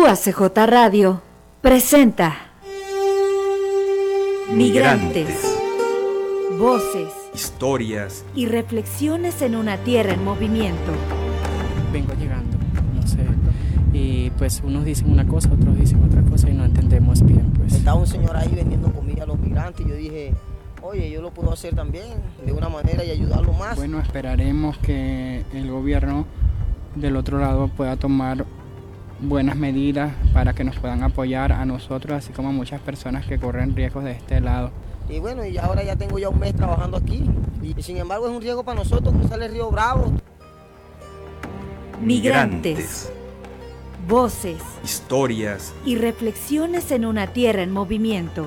UACJ Radio presenta Migrantes, voces, historias y reflexiones en una tierra en movimiento. Vengo llegando, no sé, y pues unos dicen una cosa, otros dicen otra cosa y no entendemos bien. Pues. Estaba un señor ahí vendiendo comida a los migrantes y yo dije, oye, yo lo puedo hacer también de una manera y ayudarlo más. Bueno, esperaremos que el gobierno del otro lado pueda tomar buenas medidas para que nos puedan apoyar a nosotros, así como a muchas personas que corren riesgos de este lado. Y bueno, y ahora ya tengo ya un mes trabajando aquí. Y sin embargo es un riesgo para nosotros cruzar el río Bravo. Migrantes, voces historias y reflexiones en una tierra en movimiento.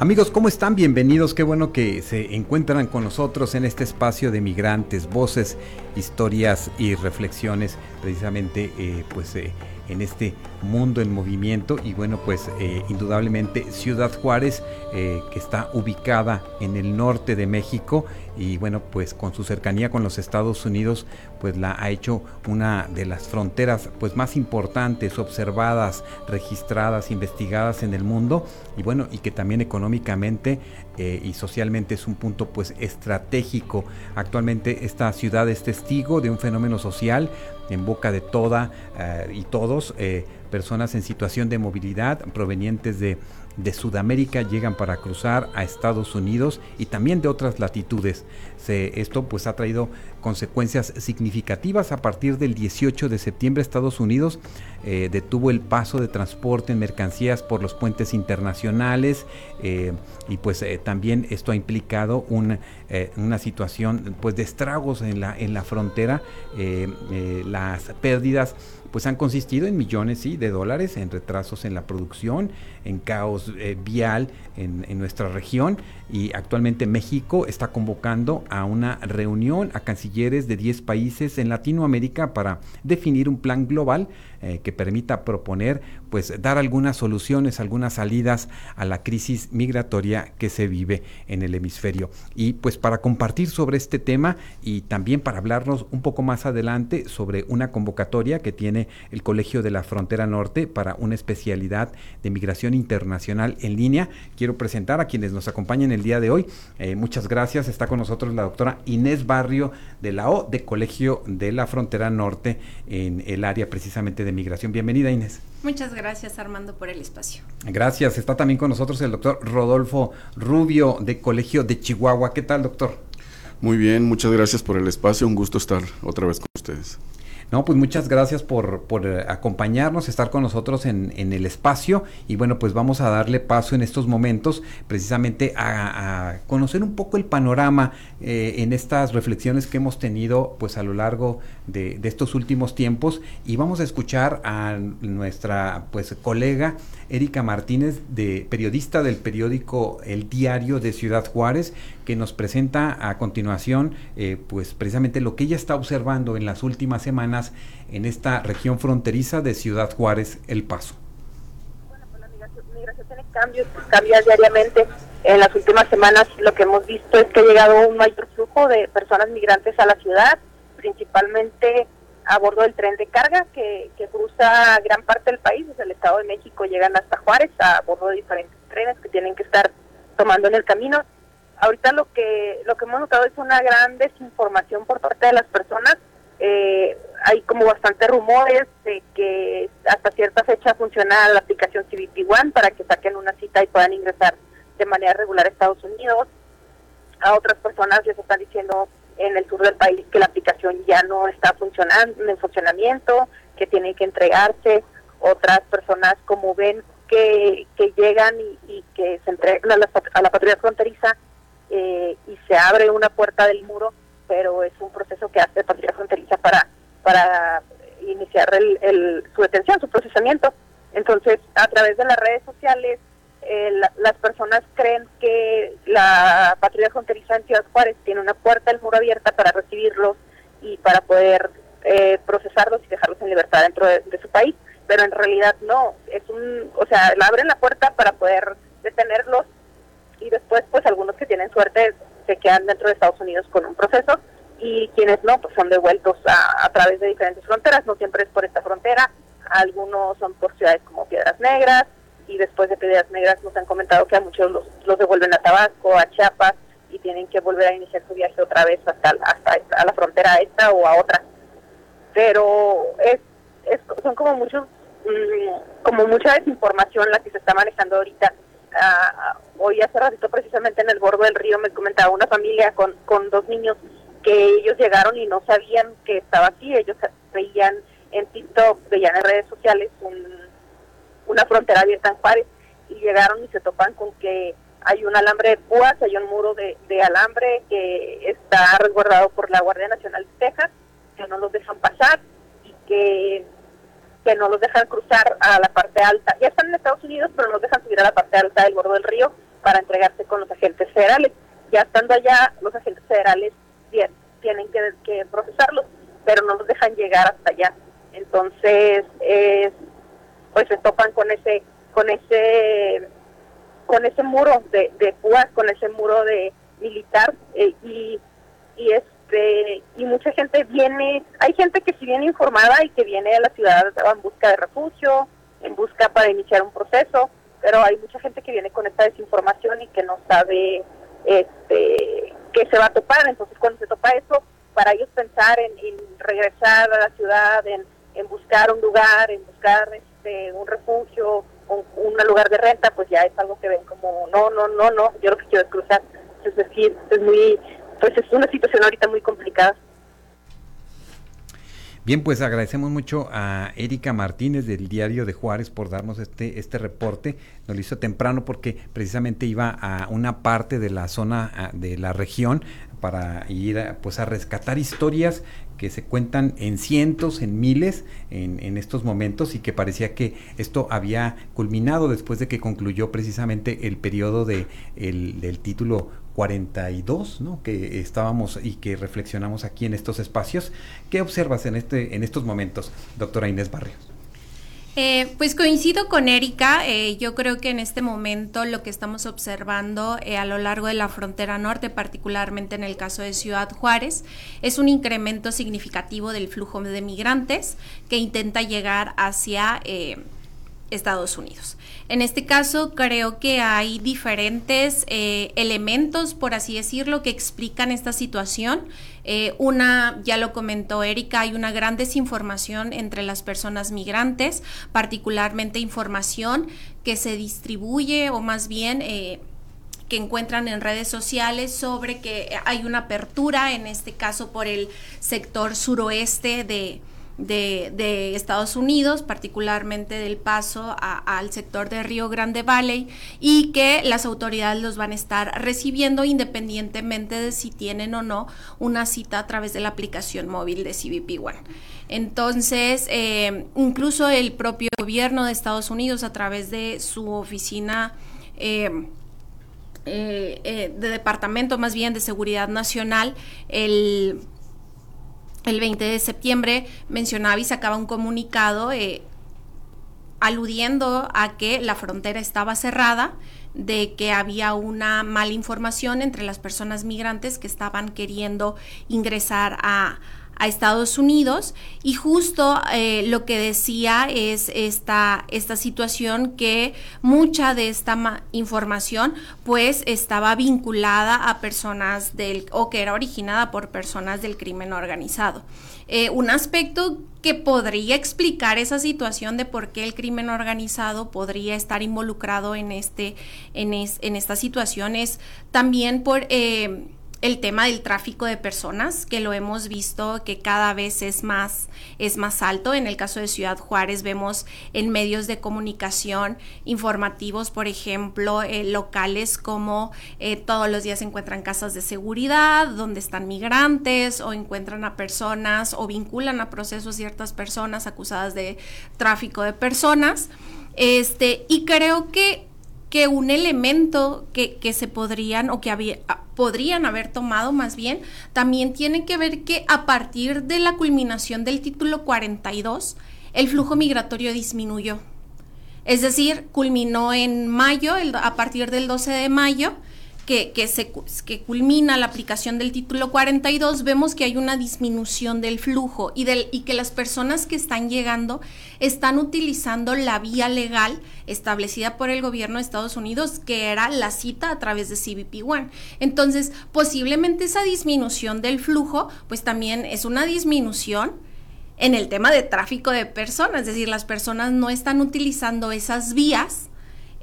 Amigos, ¿cómo están? Bienvenidos. Qué bueno que se encuentran con nosotros en este espacio de migrantes, voces, historias y reflexiones, precisamente eh, pues eh, en este mundo en movimiento y bueno pues eh, indudablemente Ciudad Juárez eh, que está ubicada en el norte de México y bueno pues con su cercanía con los Estados Unidos pues la ha hecho una de las fronteras pues más importantes observadas registradas investigadas en el mundo y bueno y que también económicamente eh, y socialmente es un punto pues estratégico. Actualmente esta ciudad es testigo de un fenómeno social en boca de toda y todos personas en situación de movilidad provenientes de, de Sudamérica llegan para cruzar a Estados Unidos y también de otras latitudes. Esto pues ha traído consecuencias significativas. A partir del 18 de septiembre Estados Unidos eh, detuvo el paso de transporte en mercancías por los puentes internacionales eh, y pues eh, también esto ha implicado una situación pues de estragos en la, en la frontera. las pérdidas pues han consistido en millones ¿sí? de dólares, en retrasos en la producción, en caos eh, vial en, nuestra región y actualmente México está convocando a una reunión a cancilleres de 10 países en Latinoamérica para definir un plan global eh, que permita proponer, pues dar algunas soluciones, algunas salidas a la crisis migratoria que se vive en el hemisferio. Y pues para compartir sobre este tema y también para hablarnos un poco más adelante sobre una convocatoria que tiene el Colegio de la Frontera Norte para una especialidad de migración internacional en línea, quiero presentar a quienes nos acompañan el día de hoy. Eh, muchas gracias. Está con nosotros la doctora Inés Barrio de la O de Colegio de la Frontera Norte en el área precisamente de Migración. Bienvenida Inés. Muchas gracias Armando por el espacio. Gracias. Está también con nosotros el doctor Rodolfo Rubio de Colegio de Chihuahua. ¿Qué tal doctor? Muy bien, muchas gracias por el espacio. Un gusto estar otra vez con ustedes. No, pues muchas gracias por, por eh, acompañarnos, estar con nosotros en, en, el espacio. Y bueno, pues vamos a darle paso en estos momentos precisamente a, conocer un poco el panorama eh, en estas reflexiones que hemos tenido pues a lo largo de, de, estos últimos tiempos. Y vamos a escuchar a nuestra pues colega Erika Martínez, de periodista del periódico El Diario de Ciudad Juárez, que nos presenta a continuación eh, pues precisamente lo que ella está observando en las últimas semanas en esta región fronteriza de Ciudad Juárez, El Paso. Bueno, pues la migración, tiene cambios, cambia diariamente. En las últimas semanas lo que hemos visto es que ha llegado un mayor flujo de personas migrantes a la ciudad, principalmente a bordo del tren de carga que, que, cruza gran parte del país, desde el Estado de México llegan hasta Juárez a bordo de diferentes trenes que tienen que estar tomando en el camino. Ahorita lo que lo que hemos notado es una gran desinformación por parte de las personas. Eh, hay como bastantes rumores de que hasta cierta fecha funciona la aplicación CBP One para que saquen una cita y puedan ingresar de manera regular a Estados Unidos. A otras personas les están diciendo en el sur del país que la aplicación ya no está funcionando en funcionamiento, que tiene que entregarse. Otras personas, como ven, que, que llegan y, que se entregan a la patrulla fronteriza eh, y se abre una puerta del muro, pero es un proceso que hace patrulla fronteriza para, para iniciar el, el, su detención, su procesamiento. Entonces, a través de las redes sociales, eh, la, las personas creen que la patrulla fronteriza en Ciudad Juárez tiene una puerta del muro abierta para recibirlos y para poder eh, procesarlos y dejarlos en libertad dentro de, su país. pero en realidad no, es un, o sea, abren la puerta para poder detenerlos y después pues algunos que tienen suerte se quedan dentro de Estados Unidos con un proceso y quienes no pues son devueltos a, través de diferentes fronteras, no siempre es por esta frontera, algunos son por ciudades como Piedras Negras y después de Piedras Negras nos han comentado que a muchos los, los devuelven a Tabasco, a Chiapas y tienen que volver a iniciar su viaje otra vez hasta, hasta a la frontera esta o a otra. Pero es, es son como muchos mm, como mucha desinformación la que se está manejando ahorita. Ah, hoy hace ratito precisamente en el borde del río me comentaba una familia con, con dos niños que ellos llegaron y no sabían que estaba así, ellos veían en TikTok, veían en redes sociales una frontera abierta en Juárez y llegaron y se topan con que hay un alambre de púas, hay un muro de, de alambre que está resguardado por la Guardia Nacional de Texas, que no los dejan pasar y que que no los dejan cruzar a la parte alta. Ya están en Estados Unidos, pero no los dejan subir a la parte alta del borde del río para entregarse con los agentes federales. Ya estando allá, los agentes federales tienen que, procesarlos, pero no los dejan llegar hasta allá. Entonces, pues se topan con ese, con ese, con ese muro de, de púas, con ese muro de militar eh, y, y es este, y mucha gente viene, hay gente que si viene informada y que viene a la ciudad en busca de refugio, en busca para iniciar un proceso, pero hay mucha gente que viene con esta desinformación y que no sabe este qué se va a topar, entonces cuando se topa eso, para ellos pensar en, regresar a la ciudad, en, buscar un lugar, en buscar este, un refugio, un, un lugar de renta, pues ya es algo que ven como, no, no, no, no, yo lo que quiero es cruzar. Es decir, es muy pues es una situación ahorita muy complicada. Bien, pues agradecemos mucho a Erika Martínez del Diario de Juárez por darnos este, este reporte. Nos lo hizo temprano porque precisamente iba a una parte de la zona de la región para ir a, pues a rescatar historias que se cuentan en cientos, en miles en, en, estos momentos y que parecía que esto había culminado después de que concluyó precisamente el periodo de el, del título 42, ¿no? que estábamos y que reflexionamos aquí en estos espacios. ¿Qué observas en, este, en estos momentos, doctora Inés Barrios? Eh, pues coincido con Erika, eh, yo creo que en este momento lo que estamos observando eh, a lo largo de la frontera norte, particularmente en el caso de Ciudad Juárez, es un incremento significativo del flujo de migrantes que intenta llegar hacia Estados Unidos. En este caso, creo que hay diferentes eh, elementos, por así decirlo, que explican esta situación. Eh, una, ya lo comentó Erika, hay una gran desinformación entre las personas migrantes, particularmente información que se distribuye o más bien... Eh, que encuentran en redes sociales sobre que hay una apertura, en este caso por el sector suroeste de, de, Estados Unidos, particularmente del paso al sector de Río Grande Valley, y que las autoridades los van a estar recibiendo independientemente de si tienen o no una cita a través de la aplicación móvil de CBP One. Entonces, eh, incluso el propio gobierno de Estados Unidos, a través de su oficina, eh, eh, de departamento más bien de seguridad nacional, el el 20 de septiembre mencionaba y sacaba un comunicado eh, aludiendo a que la frontera estaba cerrada, de que había una mala información entre las personas migrantes que estaban queriendo ingresar a, a Estados Unidos y justo eh, lo que decía es esta, esta situación que mucha de esta información pues estaba vinculada a personas del o que era originada por personas del crimen organizado. Eh, un aspecto que podría explicar esa situación de por qué el crimen organizado podría estar involucrado en este en, en esta situación es también por eh, el tema del tráfico de personas, que lo hemos visto que cada vez es más, es más alto. En el caso de Ciudad Juárez vemos en medios de comunicación informativos, por ejemplo, eh, locales como eh, todos los días se encuentran casas de seguridad donde están migrantes o encuentran a personas o vinculan a procesos ciertas personas acusadas de tráfico de personas. Este, y creo que que un elemento que, que se podrían o que había, ah, podrían haber tomado más bien, también tiene que ver que a partir de la culminación del título 42, el flujo migratorio disminuyó. Es decir, culminó en mayo, a partir del 12 de mayo, que, se, que culmina la aplicación del título 42, vemos que hay una disminución del flujo y, del, y que las personas que están llegando están utilizando la vía legal establecida por el gobierno de Estados Unidos, que era la cita a través de CBP One. Entonces, posiblemente esa disminución del flujo, pues también es una disminución en el tema de tráfico de personas, es decir, las personas no están utilizando esas vías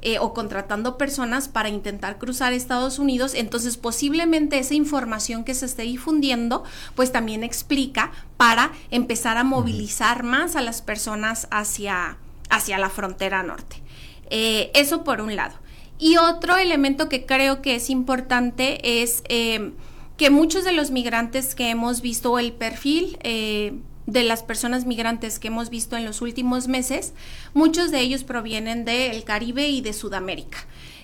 eh, o contratando personas para intentar cruzar Estados Unidos, entonces posiblemente esa información que se esté difundiendo, pues también explica para empezar a movilizar más a las personas hacia, hacia la frontera norte. Eh, eso por un lado. Y otro elemento que creo que es importante es eh, que muchos de los migrantes que hemos visto el perfil de las personas migrantes que hemos visto en los últimos meses, muchos de ellos provienen del Caribe y de Sudamérica.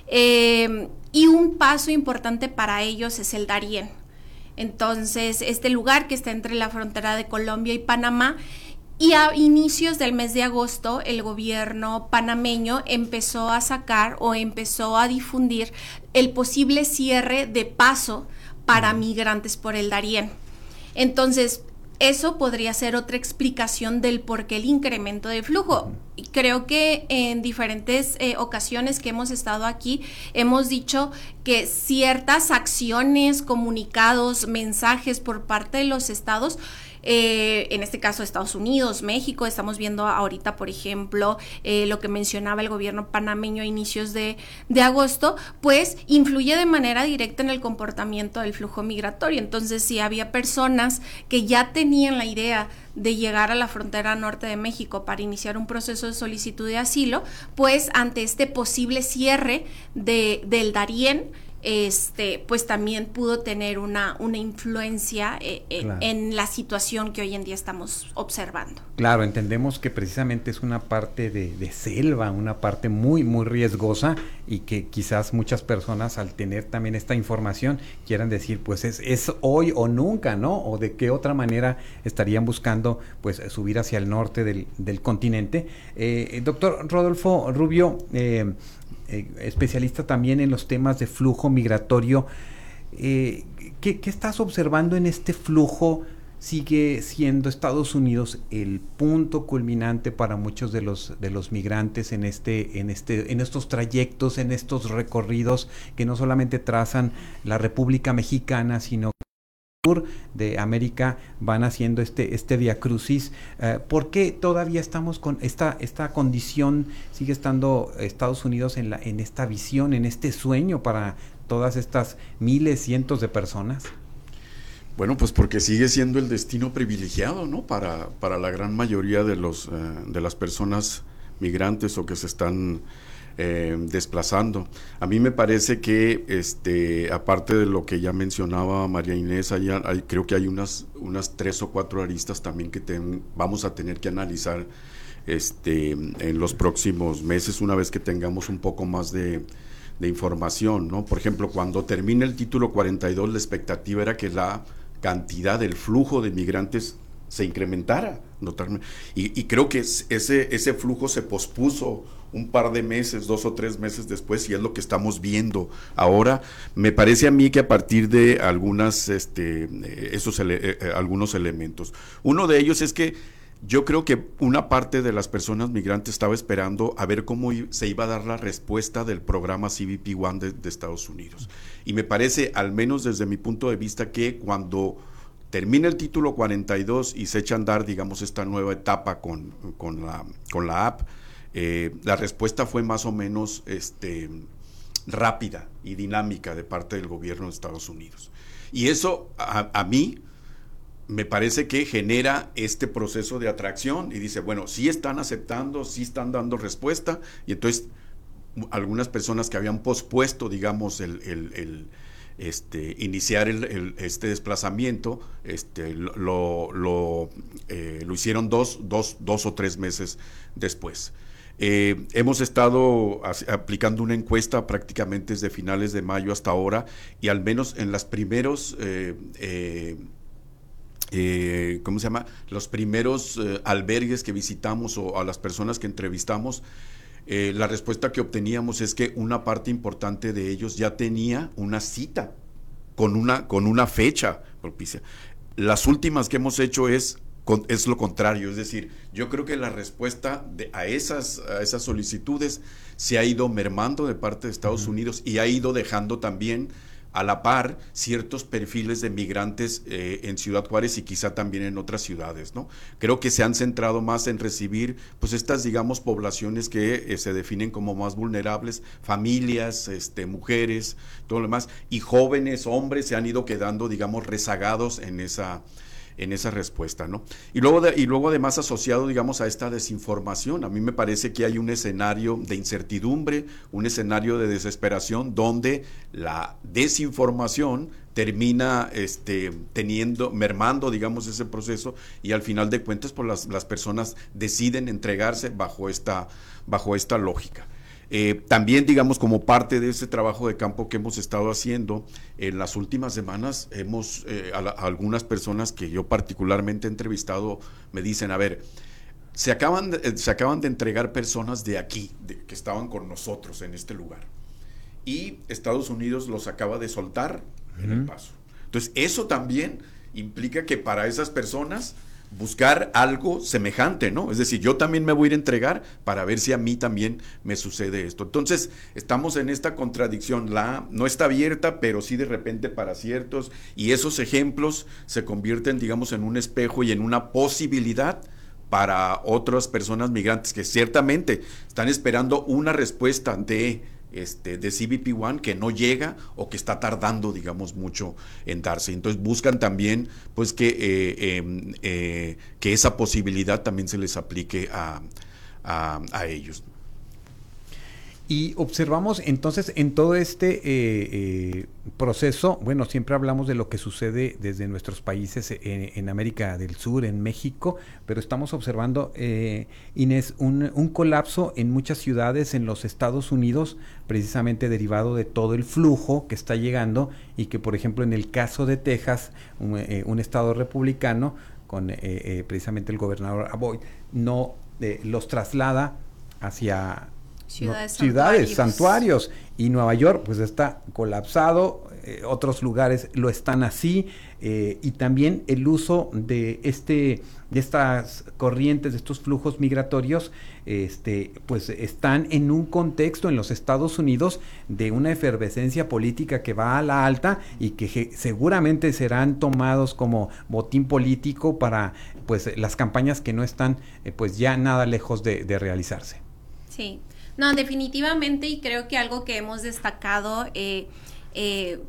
Eh, y un paso importante para ellos es el Darién. Entonces, este lugar que está entre la frontera de Colombia y Panamá, y a inicios del mes de agosto, el gobierno panameño empezó a sacar o empezó a difundir el posible cierre de paso para migrantes por el Darién. Entonces, eso podría ser otra explicación del por qué el incremento de flujo. Creo que en diferentes eh, ocasiones que hemos estado aquí hemos dicho que ciertas acciones, comunicados, mensajes por parte de los estados eh, en este caso Estados Unidos, México, estamos viendo ahorita, por ejemplo, eh, lo que mencionaba el gobierno panameño a inicios de, agosto, pues influye de manera directa en el comportamiento del flujo migratorio. Entonces, si había personas que ya tenían la idea de llegar a la frontera norte de México para iniciar un proceso de solicitud de asilo, pues ante este posible cierre de, del Darién, este, pues también pudo tener una, una influencia eh, eh, en la situación que hoy en día estamos observando. Claro, entendemos que precisamente es una parte de, selva, una parte muy, muy riesgosa y que quizás muchas personas al tener también esta información quieran decir, pues es, es hoy o nunca, ¿no? O de qué otra manera estarían buscando, pues, subir hacia el norte del, del continente. Eh, doctor Rodolfo Rubio, eh, eh, especialista también en los temas de flujo migratorio. Eh, ¿qué, estás observando en este flujo? Sigue siendo Estados Unidos el punto culminante para muchos de los de los migrantes en este en este en estos trayectos, en estos recorridos que no solamente trazan la República Mexicana, sino de América van haciendo este, este via crucis. Eh, ¿Por qué todavía estamos con esta, esta condición, sigue estando Estados Unidos en, la, en esta visión, en este sueño para todas estas miles, cientos de personas? Bueno, pues porque sigue siendo el destino privilegiado, ¿no? Para, para la gran mayoría de, los, eh, de las personas migrantes o que se están eh, desplazando. A mí me parece que, este, aparte de lo que ya mencionaba María Inés, hay, creo que hay unas, unas tres o cuatro aristas también que vamos a tener que analizar este, en los próximos meses, una vez que tengamos un poco más de, información. ¿no? Por ejemplo, cuando termine el título 42, la expectativa era que la cantidad del flujo de migrantes se incrementara notablemente. Y, y, creo que ese, ese flujo se pospuso un par de meses, dos o tres meses después, y es lo que estamos viendo ahora. Me parece a mí que a partir de este, esos eh, eh, algunos elementos. Uno de ellos es que yo creo que una parte de las personas migrantes estaba esperando a ver cómo se iba a dar la respuesta del programa CBP One de, de Estados Unidos. Y me parece, al menos desde mi punto de vista, que cuando termina el título 42 y se echa a andar, digamos, esta nueva etapa con, con, la, con la app, eh, la respuesta fue más o menos este, rápida y dinámica de parte del gobierno de Estados Unidos. Y eso a, mí me parece que genera este proceso de atracción y dice, bueno, sí están aceptando, sí están dando respuesta, y entonces algunas personas que habían pospuesto, digamos, el este, iniciar este desplazamiento, este, lo, lo, eh, lo hicieron dos, dos, dos, o tres meses después. Eh, hemos estado aplicando una encuesta prácticamente desde finales de mayo hasta ahora y al menos en los primeros eh, eh, ¿cómo se llama? Los primeros albergues que visitamos o a las personas que entrevistamos, la respuesta que obteníamos es que una parte importante de ellos ya tenía una cita con una, con una fecha propicia. Las últimas que hemos hecho es, es lo contrario, es decir, yo creo que la respuesta de, a, esas, a esas solicitudes se ha ido mermando de parte de Estados Unidos y ha ido dejando también a la par ciertos perfiles de migrantes eh, en Ciudad Juárez y quizá también en otras ciudades, ¿no? Creo que se han centrado más en recibir, pues estas, digamos, poblaciones que eh, se definen como más vulnerables, familias, este, mujeres, todo lo demás, y jóvenes, hombres, se han ido quedando, digamos, rezagados en esa en esa respuesta, ¿no? Y luego, y luego además asociado, digamos, a esta desinformación, a mí me parece que hay un escenario de incertidumbre, un escenario de desesperación donde la desinformación termina este, teniendo, mermando, digamos, ese proceso y al final de cuentas, pues las, las personas deciden entregarse bajo esta, bajo esta lógica. Eh, también, digamos, como parte de ese trabajo de campo que hemos estado haciendo, en las últimas semanas hemos, eh, a, algunas personas que yo particularmente he entrevistado, me dicen, a ver, se acaban de, eh, se acaban de entregar personas de aquí, que estaban con nosotros en este lugar, y Estados Unidos los acaba de soltar en el paso. Entonces, eso también implica que para esas personas buscar algo semejante, ¿no? Es decir, yo también me voy a ir a entregar para ver si a mí también me sucede esto. Entonces, estamos en esta contradicción. La no está abierta, pero sí de repente para ciertos, y esos ejemplos se convierten, digamos, en un espejo y en una posibilidad para otras personas migrantes que ciertamente están esperando una respuesta de este, de CBP One que no llega o que está tardando, digamos, mucho en darse. Entonces buscan también, pues, que, eh, em, eh, que esa posibilidad también se les aplique a, a ellos. Y observamos entonces en todo este eh, eh, proceso, bueno, siempre hablamos de lo que sucede desde nuestros países en, América del Sur, en México, pero estamos observando, eh, Inés, un, colapso en muchas ciudades en los Estados Unidos, precisamente derivado de todo el flujo que está llegando y que, por ejemplo, en el caso de Texas, un, estado republicano, con precisamente el gobernador Abbott, no los traslada hacia ciudades, santuarios. Y Nueva York pues está colapsado, eh, otros lugares lo están así, eh, y también el uso de este de estas corrientes, de estos flujos migratorios, este, pues están en un contexto en los Estados Unidos de una efervescencia política que va a la alta y que seguramente serán tomados como botín político para pues las campañas que no están eh, pues ya nada lejos de, de realizarse. Sí, no, definitivamente y creo que algo que hemos destacado eh, eh,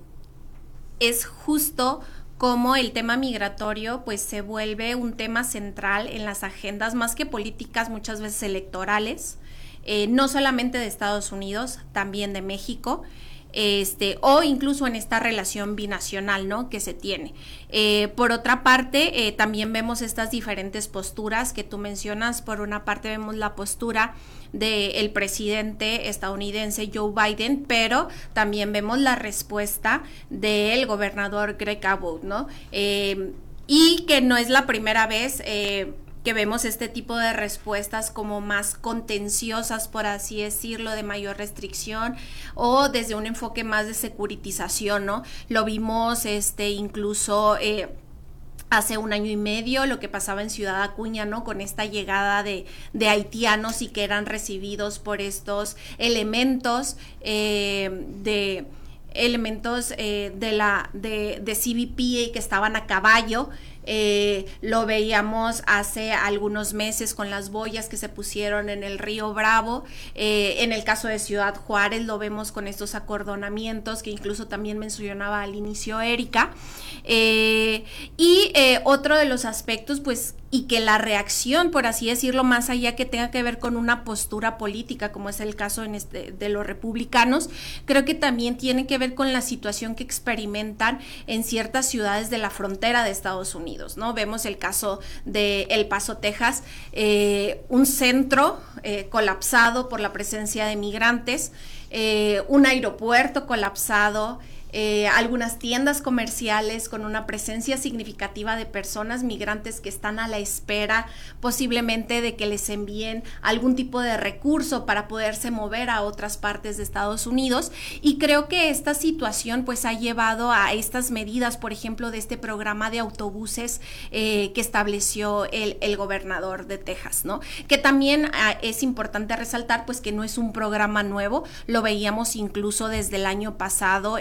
es justo cómo el tema migratorio pues se vuelve un tema central en las agendas más que políticas muchas veces electorales, eh, no solamente de Estados Unidos, también de México este, o incluso en esta relación binacional, ¿no? Que se tiene. Eh, por otra parte, eh, también vemos estas diferentes posturas que tú mencionas. Por una parte vemos la postura del presidente estadounidense Joe Biden, pero también vemos la respuesta del gobernador Greg Abbott, ¿no? Eh, y que no es la primera vez que vemos este tipo de respuestas como más contenciosas, por así decirlo, de mayor restricción o desde un enfoque más de securitización, ¿no? Lo vimos este incluso eh, hace un año y medio lo que pasaba en Ciudad Acuña, ¿no? Con esta llegada de, de haitianos y que eran recibidos por estos elementos eh, de elementos eh, de la de, de CBP que estaban a caballo eh, lo veíamos hace algunos meses con las boyas que se pusieron en el río Bravo. Eh, en el caso de Ciudad Juárez lo vemos con estos acordonamientos que incluso también mencionaba al inicio Erika. Eh, y otro de los aspectos, pues, y que la reacción, por así decirlo, más allá que tenga que ver con una postura política, como es el caso este, de los republicanos, creo que también tiene que ver con la situación que experimentan en ciertas ciudades de la frontera de Estados Unidos. ¿No? Vemos el caso de El Paso, Texas, eh, un centro eh, colapsado por la presencia de migrantes, eh, un aeropuerto colapsado, eh, algunas tiendas comerciales con una presencia significativa de personas migrantes que están a la espera posiblemente de que les envíen algún tipo de recurso para poderse mover a otras partes de Estados Unidos y creo que esta situación pues ha llevado a estas medidas, por ejemplo, de este programa de autobuses eh, que estableció el, gobernador de Texas, ¿no? Que también ah, es importante resaltar pues que no es un programa nuevo, lo veíamos incluso desde el año pasado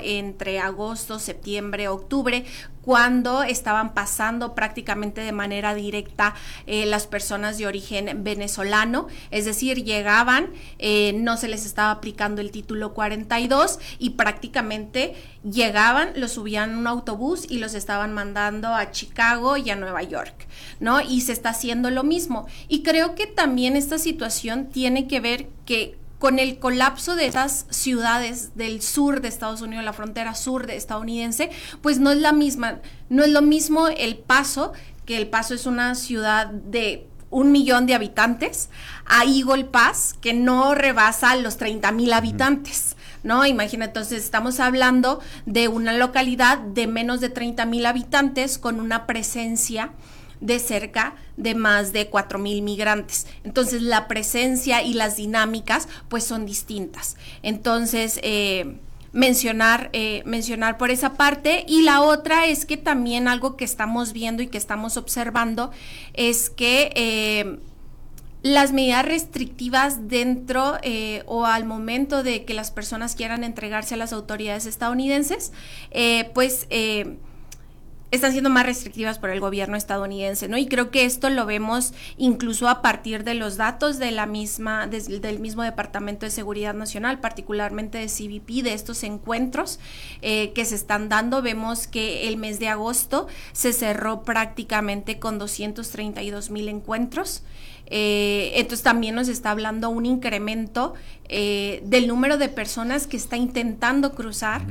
agosto, septiembre, octubre, cuando estaban pasando prácticamente de manera directa eh, las personas de origen venezolano, es decir, llegaban, eh, no se les estaba aplicando el título 42 y prácticamente llegaban, los subían en un autobús y los estaban mandando a Chicago y a Nueva York, ¿no? Y se está haciendo lo mismo. Y creo que también esta situación tiene que ver que con el colapso de esas ciudades del sur de Estados Unidos, la frontera sur de estadounidense, pues no es la misma, no es lo mismo el paso, que el paso es una ciudad de un millón de habitantes, a Eagle Pass, que no rebasa los 30 mil habitantes. ¿no? Imagina, entonces estamos hablando de una localidad de menos de 30 mil habitantes con una presencia de cerca de más de mil migrantes. Entonces la presencia y las dinámicas pues son distintas. Entonces... Eh, mencionar, eh, mencionar por esa parte. Y la otra es que también algo que estamos viendo y que estamos observando es que eh, las medidas restrictivas dentro o al momento de que las personas quieran entregarse a las autoridades estadounidenses, pues están siendo más restrictivas por el gobierno estadounidense, ¿no? Y creo que esto lo vemos incluso a partir de los datos de la misma, del mismo Departamento de Seguridad Nacional, particularmente de CBP, de estos encuentros eh, que se están dando. Vemos que el mes de agosto se cerró prácticamente con 232 mil encuentros. Eh, entonces también nos está hablando un incremento eh, del número de personas que está intentando cruzar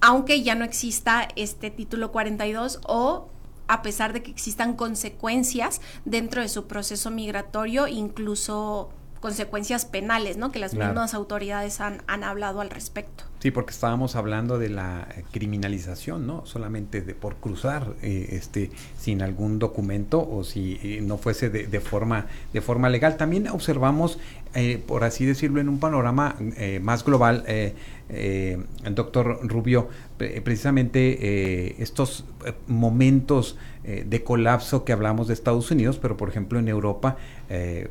aunque ya no exista este título 42 o a pesar de que existan consecuencias dentro de su proceso migratorio, incluso consecuencias penales, ¿no? Que las mismas autoridades han, han, hablado al respecto. Sí, porque estábamos hablando de la criminalización, ¿no? Solamente de por cruzar, eh, este, sin algún documento o si eh, no fuese de, de, forma de forma legal. También observamos, eh, por así decirlo, en un panorama más global, el doctor Rubio, precisamente estos momentos de colapso que hablamos de Estados Unidos, pero por ejemplo en Europa,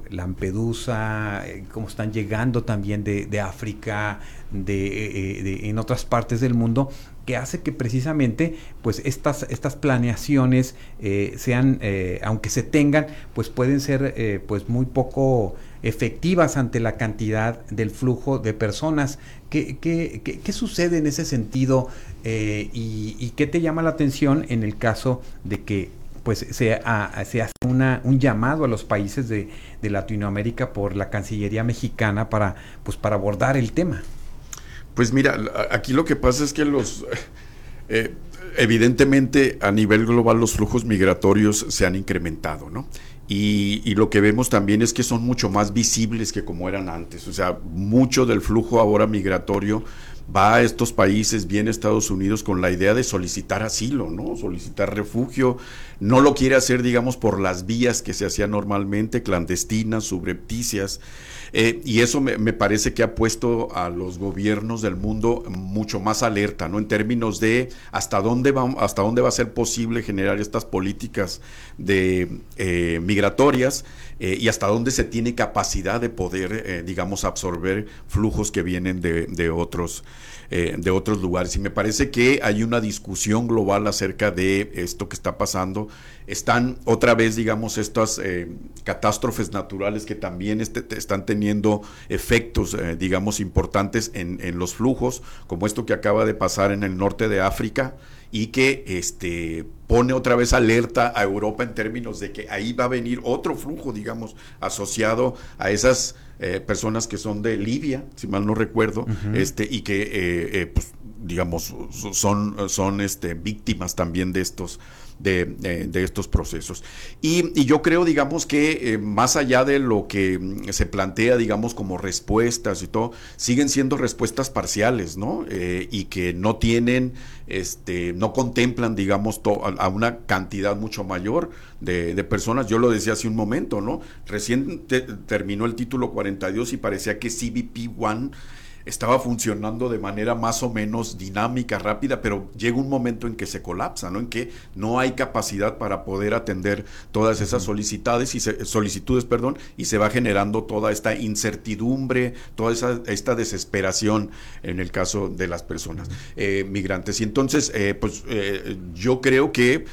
Lampedusa, cómo están llegando también de, de África, de, en otras partes del mundo que hace que precisamente pues estas, estas planeaciones eh, sean, eh, aunque se tengan, pues pueden ser eh, pues muy poco efectivas ante la cantidad del flujo de personas. ¿Qué, qué, qué, sucede en ese sentido y, y, qué te llama la atención en el caso de que pues se, se hace una, un llamado a los países de, de Latinoamérica por la Cancillería mexicana para, pues, para abordar el tema? Pues mira, aquí lo que pasa es que los... Eh, evidentemente a nivel global los flujos migratorios se han incrementado, ¿no? Y, y, lo que vemos también es que son mucho más visibles que como eran antes. O sea, mucho del flujo ahora migratorio va a estos países, viene a Estados Unidos con la idea de solicitar asilo, ¿no? Solicitar refugio. No lo quiere hacer, digamos, por las vías que se hacían normalmente, clandestinas, subrepticias. Eh, y eso me, parece que ha puesto a los gobiernos del mundo mucho más alerta, ¿no? En términos de hasta dónde va, hasta dónde va a ser posible generar estas políticas de eh, migratorias eh, y hasta dónde se tiene capacidad de poder, digamos, absorber flujos que vienen de, de otros eh, de otros lugares. Y me parece que hay una discusión global acerca de esto que está pasando. Están otra vez, digamos, estas eh, catástrofes naturales que también este, están teniendo efectos, eh, digamos, importantes en, en los flujos, como esto que acaba de pasar en el norte de África y que este pone otra vez alerta a Europa en términos de que ahí va a venir otro flujo, digamos, asociado a esas eh, personas que son de Libia, si mal no recuerdo, este, y que, eh, eh, pues, digamos, son, son este, víctimas también de estos de, estos procesos. Y, yo creo, digamos, que eh, más allá de lo que mm, se plantea, digamos, como respuestas y todo, siguen siendo respuestas parciales, ¿no? Eh, y que no tienen, este, no contemplan, digamos, a una cantidad mucho mayor de, de, personas. Yo lo decía hace un momento, ¿no? Recién terminó el título 42 y parecía que CBP One estaba funcionando de manera más o menos dinámica, rápida, pero llega un momento en que se colapsa, ¿no? En que no hay capacidad para poder atender todas esas solicitudes y solicitudes, perdón, y se va generando toda esta incertidumbre, toda esa, esta desesperación en el caso de las personas eh, migrantes. Y entonces, eh, pues eh, yo creo que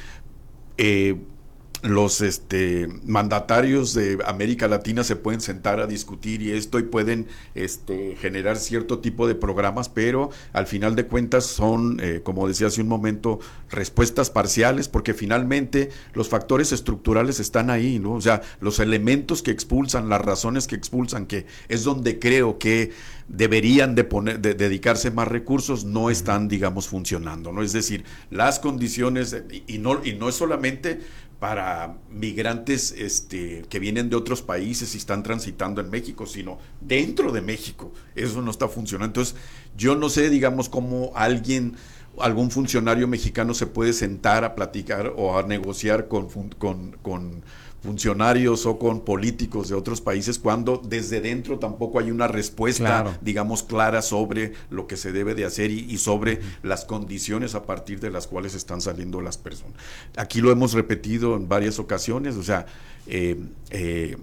los este, mandatarios de América Latina se pueden sentar a discutir y esto y pueden este, generar cierto tipo de programas, pero al final de cuentas son, eh, como decía hace un momento, respuestas parciales, porque finalmente los factores estructurales están ahí, ¿no? O sea, los elementos que expulsan, las razones que expulsan, que es donde creo que deberían de, poner, de dedicarse más recursos, no están, digamos, funcionando, ¿no? Es decir, las condiciones, y no, y no es solamente para migrantes este, que vienen de otros países y están transitando en México, sino dentro de México. Eso no está funcionando. Entonces, yo no sé, digamos, cómo alguien, algún funcionario mexicano se puede sentar a platicar o a negociar con, con, con funcionarios o con políticos de otros países cuando desde dentro tampoco hay una respuesta, digamos, clara sobre lo que se debe de hacer y, sobre las condiciones a partir de las cuales están saliendo las personas. Aquí lo hemos repetido en varias ocasiones, o sea, eh, eh,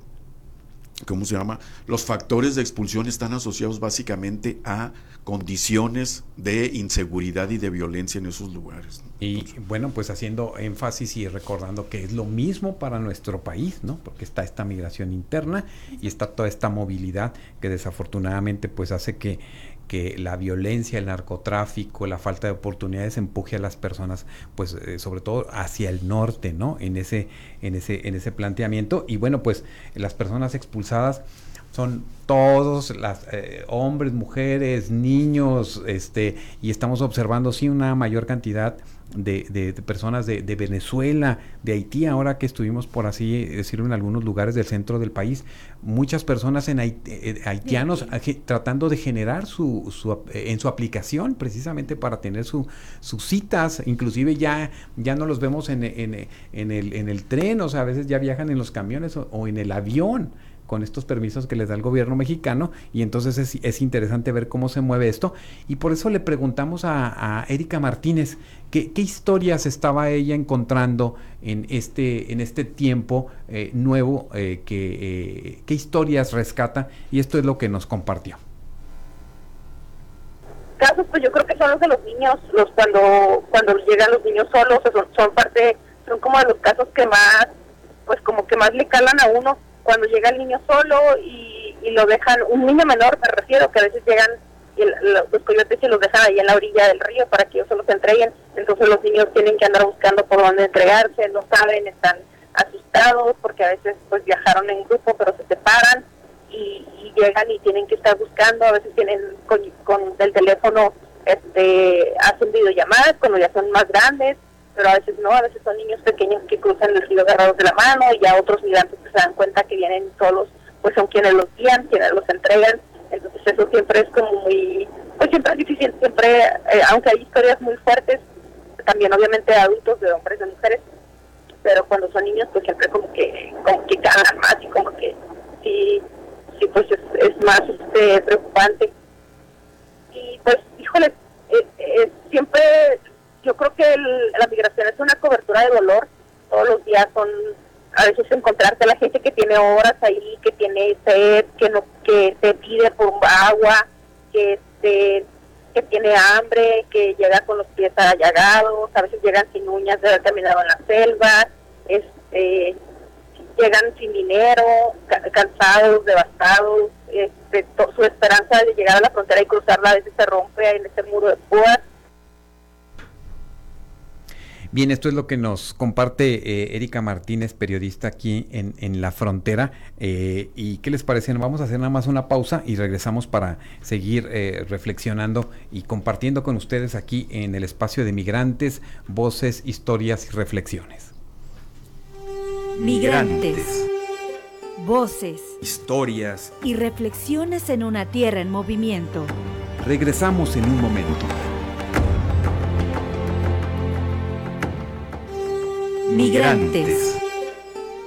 ¿cómo se llama? Los factores de expulsión están asociados básicamente a condiciones de inseguridad y de violencia en esos lugares. Y bueno, pues haciendo énfasis y recordando que es lo mismo para nuestro país, ¿no? Porque está esta migración interna y está toda esta movilidad que desafortunadamente pues hace que que la violencia, el narcotráfico, la falta de oportunidades empuje a las personas, pues eh, sobre todo hacia el norte, ¿no? En ese, en ese, en ese planteamiento. Y bueno, pues las personas expulsadas son todos las eh, hombres, mujeres, niños, este, y estamos observando sí una mayor cantidad de, personas de, Venezuela, de Haití, ahora que estuvimos por así decirlo en algunos lugares del centro del país, muchas personas en eh, haitianos tratando de generar su, eh, en su aplicación precisamente para tener sus citas, inclusive ya, ya no los vemos en, en, en, el, en el tren, o sea, a veces ya viajan en los camiones o en el avión con estos permisos que les da el gobierno mexicano y entonces es, interesante ver cómo se mueve esto. Y por eso le preguntamos a, Erika Martínez ¿qué, historias estaba ella encontrando en este, en este tiempo eh, nuevo, eh, que, eh, qué historias rescata y esto es lo que nos compartió. Casos, pues yo creo que son los de los niños, los cuando cuando llegan los niños solos, son, son parte, son como de los casos que más, pues como que más le calan a uno cuando llega el niño solo y, lo dejan, un niño menor me refiero, que a veces llegan y los coyotes y los dejan ahí en la orilla del río para que ellos se entreguen, entonces los niños tienen que andar buscando por dónde entregarse, no saben, están asustados porque a veces pues viajaron en grupo pero se separan y, llegan y tienen que estar buscando, a veces tienen con, con el teléfono este hacen videollamadas cuando ya son más grandes pero a veces no, a veces son niños pequeños que cruzan el río agarrados de la mano y ya otros migrantes que se dan cuenta que vienen solos, pues son quienes los guían, quienes los entregan, entonces eso siempre es como muy, pues siempre es difícil, siempre, eh, aunque hay historias muy fuertes, también obviamente de adultos, de hombres, de mujeres, pero cuando son niños pues siempre como que, como que ganan más y como que sí, sí pues es, más este, preocupante. Y pues, híjole, eh, eh, siempre yo creo que la migración es una cobertura de dolor. Todos los días son, a veces encontrarte la gente que tiene horas ahí, que tiene sed, que no que te pide por agua, que este que tiene hambre, que llega con los pies allagados, a veces llegan sin uñas de haber caminado en la selva, este, llegan sin dinero, cansados, devastados, este, su esperanza de llegar a la frontera y cruzarla a veces se rompe en ese muro de púas Bien, esto es lo que nos comparte eh, Erika Martínez, periodista aquí en, en La Frontera. Eh, ¿Y qué les parece? Vamos a hacer nada más una pausa y regresamos para seguir eh, reflexionando y compartiendo con ustedes aquí en el espacio de migrantes, voces, historias y reflexiones. Migrantes, voces, historias y reflexiones en una tierra en movimiento. Regresamos en un momento. Migrantes,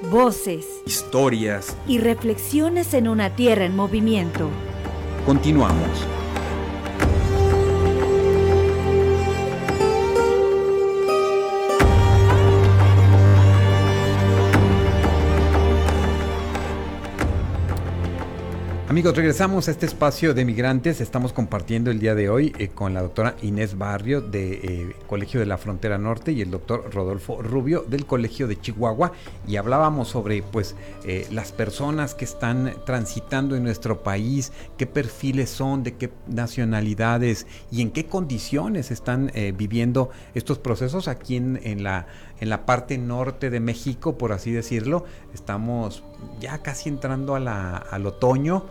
voces, historias y reflexiones en una tierra en movimiento. Continuamos. Amigos, regresamos a este espacio de migrantes. Estamos compartiendo el día de hoy eh, con la doctora Inés Barrio del eh, Colegio de la Frontera Norte y el doctor Rodolfo Rubio del Colegio de Chihuahua y hablábamos sobre pues eh, las personas que están transitando en nuestro país, qué perfiles son, de qué nacionalidades y en qué condiciones están viviendo estos procesos aquí en, la en la parte norte de México, por así decirlo. Estamos ya casi entrando al otoño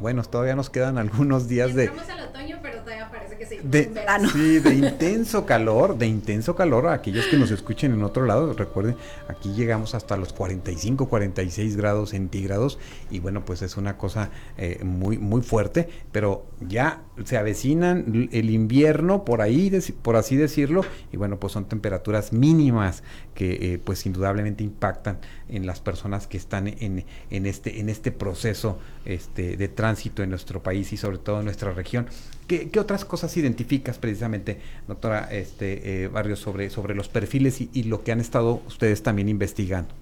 bueno, todavía nos quedan algunos días de... al otoño, pero todavía parece que de, Sí, de intenso calor, de intenso calor. Aquellos que nos escuchen en otro lado, recuerden, aquí llegamos hasta los 45, 46 grados centígrados. Y bueno, pues es una cosa eh, muy, muy fuerte, pero ya se avecinan el invierno por ahí, por así decirlo, y bueno, pues son temperaturas mínimas que eh, pues indudablemente impactan en las personas que están en, en, este, en este proceso este, de tránsito en nuestro país y sobre todo en nuestra región. ¿Qué, otras cosas identificas precisamente, doctora este, eh, Barrio, sobre, sobre los perfiles y, y lo que han estado ustedes también investigando?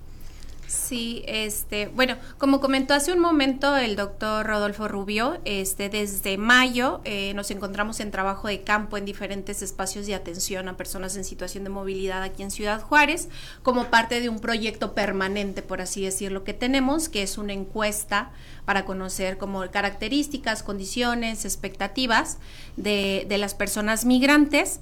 Sí, este, bueno, como comentó hace un momento el doctor Rodolfo Rubio, este, desde mayo eh, nos encontramos en trabajo de campo en diferentes espacios de atención a personas en situación de movilidad aquí en Ciudad Juárez, como parte de un proyecto permanente, por así decirlo, que tenemos, que es una encuesta para conocer como características, condiciones, expectativas de, de las personas migrantes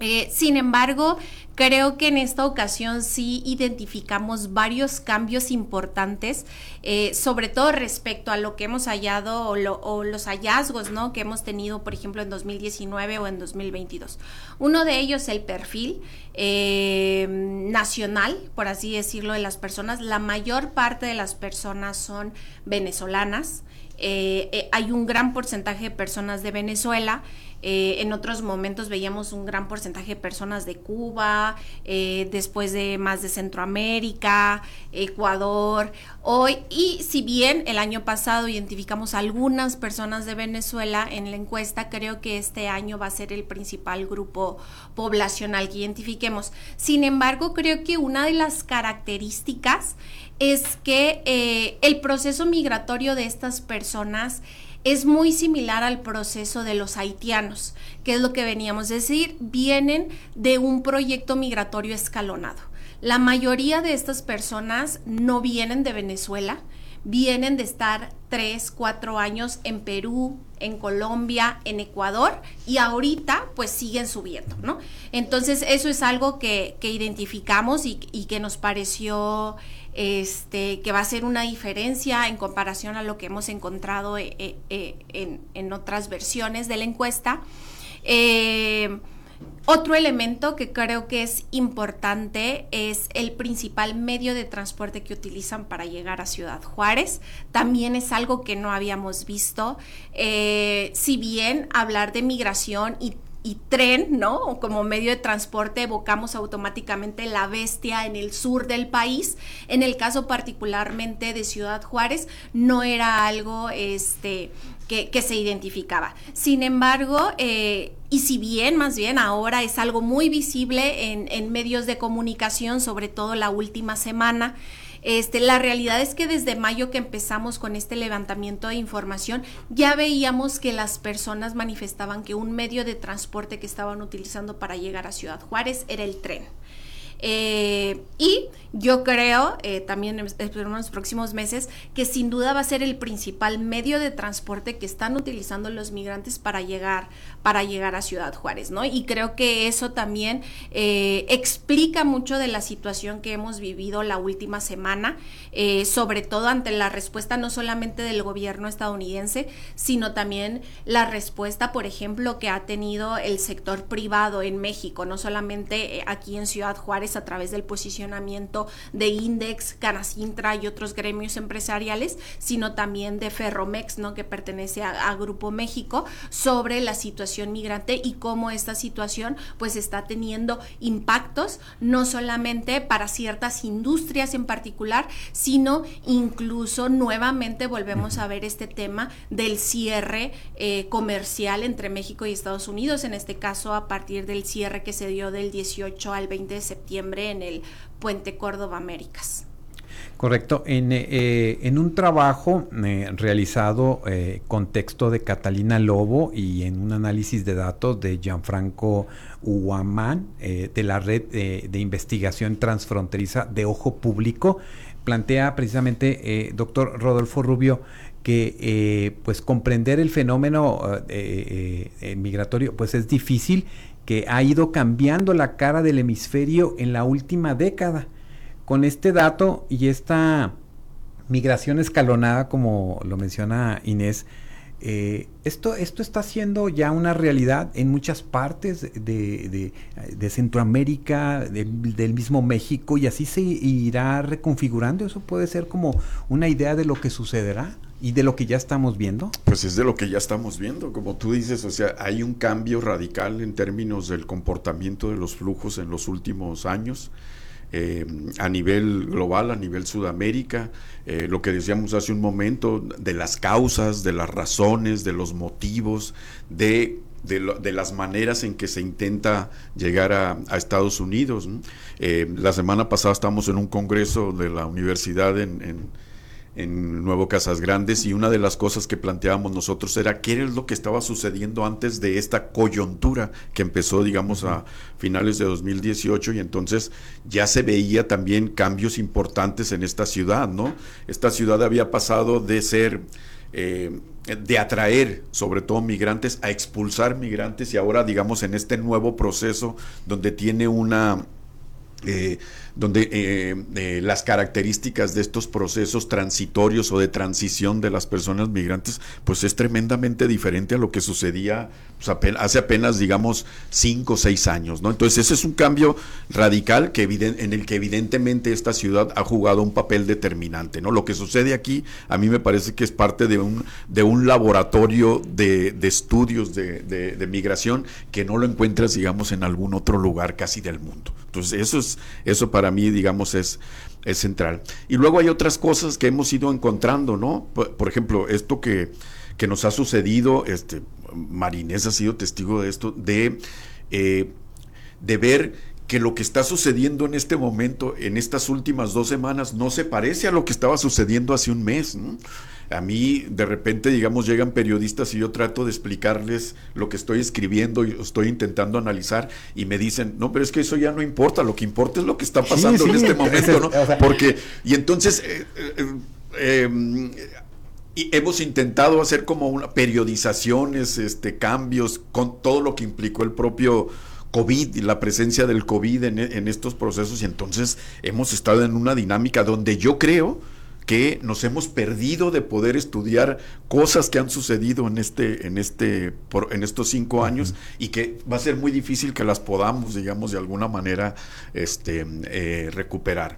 eh, sin embargo, creo que en esta ocasión sí identificamos varios cambios importantes, eh, sobre todo respecto a lo que hemos hallado o, los hallazgos ¿no? que hemos tenido, por ejemplo, en 2019 o en 2022. Uno de ellos, el perfil eh, nacional, por así decirlo, de las personas. La mayor parte de las personas son venezolanas. hay un gran porcentaje de personas de Venezuela eh, en otros momentos veíamos un gran porcentaje de personas de Cuba, eh, después de más de Centroamérica, Ecuador. Hoy, y si bien el año pasado identificamos algunas personas de Venezuela en la encuesta, creo que este año va a ser el principal grupo poblacional que identifiquemos. Sin embargo, creo que una de las características es que eh, el proceso migratorio de estas personas es muy similar al proceso de los haitianos, que es lo que veníamos a decir, vienen de un proyecto migratorio escalonado. La mayoría de estas personas no vienen de Venezuela, vienen de estar tres, cuatro años en Perú, en Colombia, en Ecuador y ahorita pues siguen subiendo, ¿no? Entonces eso es algo que, identificamos y, y que nos pareció este, que va a ser una diferencia en comparación a lo que hemos encontrado eh, eh, eh, en, otras versiones de la encuesta. otro elemento que creo que es importante es el principal medio de transporte que utilizan para llegar a Ciudad Juárez. También es algo que no habíamos visto. si bien hablar de migración y y tren, ¿no? Como medio de transporte evocamos automáticamente la bestia en el sur del país. En el caso particularmente de Ciudad Juárez, no era algo este, que, se identificaba. Sin embargo, eh, y si bien más bien ahora es algo muy visible en, en medios de comunicación, sobre todo la última semana, este, la realidad es que desde mayo que empezamos con este levantamiento de información, ya veíamos que las personas manifestaban que un medio de transporte que estaban utilizando para llegar a Ciudad Juárez era el tren. Eh, y yo creo, eh, también en, los próximos meses, que sin duda va a ser el principal medio de transporte que están utilizando los migrantes para llegar, para llegar a Ciudad Juárez, ¿no? Y creo que eso también eh, explica mucho de la situación que hemos vivido la última semana, eh, sobre todo ante la respuesta no solamente del gobierno estadounidense, sino también la respuesta, por ejemplo, que ha tenido el sector privado en México, no solamente aquí en Ciudad Juárez a través del posicionamiento de Index, Canacintra y otros gremios empresariales, sino también de Ferromex, ¿no? que pertenece a, Grupo México, sobre la situación migrante y cómo esta situación pues está teniendo impactos no solamente para ciertas industrias en particular, sino incluso nuevamente volvemos a ver este tema del cierre eh, comercial entre México y Estados Unidos, en este caso a partir del cierre que se dio del 18 al 20 de septiembre en el Puente Córdoba Américas. Correcto. En, eh, en un trabajo eh, realizado eh, con texto de Catalina Lobo y en un análisis de datos de Gianfranco Uaman de la red de investigación transfronteriza de Ojo Público, plantea precisamente, doctor Rodolfo Rubio, que pues comprender el fenómeno migratorio pues es difícil que ha ido cambiando la cara del hemisferio en la última década. Con este dato y esta migración escalonada, como lo menciona Inés, eh, esto, esto está siendo ya una realidad en muchas partes de, Centroamérica, del mismo México, y así se irá reconfigurando. Eso puede ser como una idea de lo que sucederá. ¿Y de lo que ya estamos viendo? Pues es de lo que ya estamos viendo, como tú dices, o sea, hay un cambio radical en términos del comportamiento de los flujos en los últimos años. Eh, a nivel global, a nivel Sudamérica, eh, lo que decíamos hace un momento, de las causas, de las razones, de los motivos, de, de, las maneras en que se intenta llegar a, Estados Unidos. Eh, la semana pasada estábamos en un congreso de la universidad en en Nuevo Casas Grandes y una de las cosas que planteábamos nosotros era qué era lo que estaba sucediendo antes de esta coyuntura que empezó, digamos, a finales de 2018 y entonces ya se veía también cambios importantes en esta ciudad, ¿no? Esta ciudad había pasado de ser... Eh, de atraer sobre todo migrantes a expulsar migrantes y ahora digamos en este nuevo proceso donde tiene una eh, donde eh, eh, las características de estos procesos transitorios o de transición de las personas migrantes, pues es tremendamente diferente a lo que sucedía pues, hace apenas, digamos, cinco o seis años, ¿no? Entonces ese es un cambio radical que en el que evidentemente esta ciudad ha jugado un papel determinante, ¿no? Lo que sucede aquí a mí me parece que es parte de un, de un laboratorio de, estudios de, de migración que no lo encuentras, digamos, en algún otro lugar casi del mundo. Entonces eso es, eso para mí, digamos, es, es central. Y luego hay otras cosas que hemos ido encontrando, ¿no? Por, ejemplo, esto que, que, nos ha sucedido, este, Marinés ha sido testigo de esto, de, eh, de ver que lo que está sucediendo en este momento, en estas últimas dos semanas, no se parece a lo que estaba sucediendo hace un mes. ¿no? A mí de repente, digamos, llegan periodistas y yo trato de explicarles lo que estoy escribiendo y estoy intentando analizar y me dicen, no, pero es que eso ya no importa, lo que importa es lo que está pasando en este momento, ¿no? Porque, y entonces... Eh, eh, y hemos intentado hacer como una periodizaciones, este, cambios, con todo lo que implicó el propio COVID y la presencia del COVID en, en estos procesos. Y entonces hemos estado en una dinámica donde yo creo que nos hemos perdido de poder estudiar cosas que han sucedido en este, en este, por, en estos cinco años y que va a ser muy difícil que las podamos, digamos, de alguna manera, este, eh, recuperar.